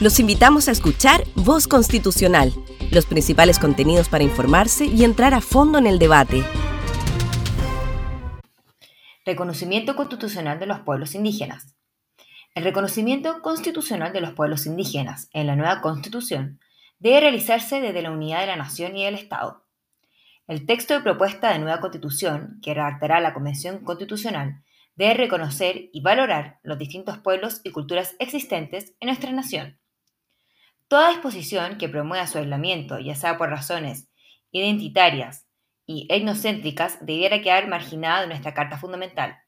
Los invitamos a escuchar Voz Constitucional, los principales contenidos para informarse y entrar a fondo en el debate. Reconocimiento constitucional de los pueblos indígenas. El reconocimiento constitucional de los pueblos indígenas en la nueva constitución debe realizarse desde la unidad de la nación y del Estado. El texto de propuesta de nueva constitución que redactará la Convención Constitucional debe reconocer y valorar los distintos pueblos y culturas existentes en nuestra nación. Toda disposición que promueva su aislamiento, ya sea por razones identitarias y etnocéntricas, debiera quedar marginada de nuestra Carta Fundamental.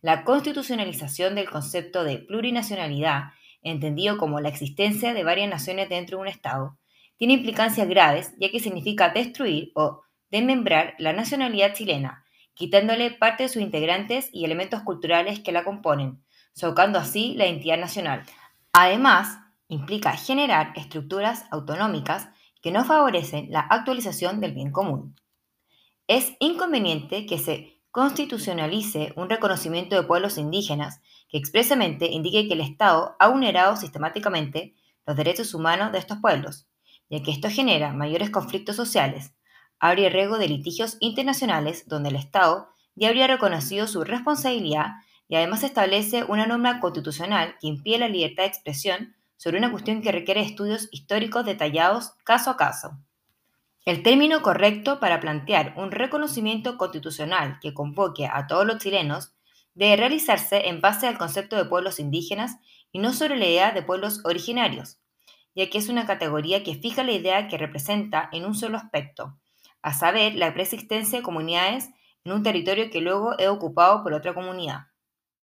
La constitucionalización del concepto de plurinacionalidad, entendido como la existencia de varias naciones dentro de un Estado, tiene implicancias graves ya que significa destruir o desmembrar la nacionalidad chilena, quitándole parte de sus integrantes y elementos culturales que la componen, socando así la identidad nacional. Además, implica generar estructuras autonómicas que no favorecen la actualización del bien común. Es inconveniente que se constitucionalice un reconocimiento de pueblos indígenas que expresamente indique que el Estado ha vulnerado sistemáticamente los derechos humanos de estos pueblos, ya que esto genera mayores conflictos sociales, abre riesgo de litigios internacionales donde el Estado ya habría reconocido su responsabilidad y además establece una norma constitucional que impide la libertad de expresión sobre una cuestión que requiere estudios históricos detallados caso a caso. El término correcto para plantear un reconocimiento constitucional que convoque a todos los chilenos debe realizarse en base al concepto de pueblos indígenas y no sobre la idea de pueblos originarios, ya que es una categoría que fija la idea que representa en un solo aspecto, a saber, la preexistencia de comunidades en un territorio que luego es ocupado por otra comunidad.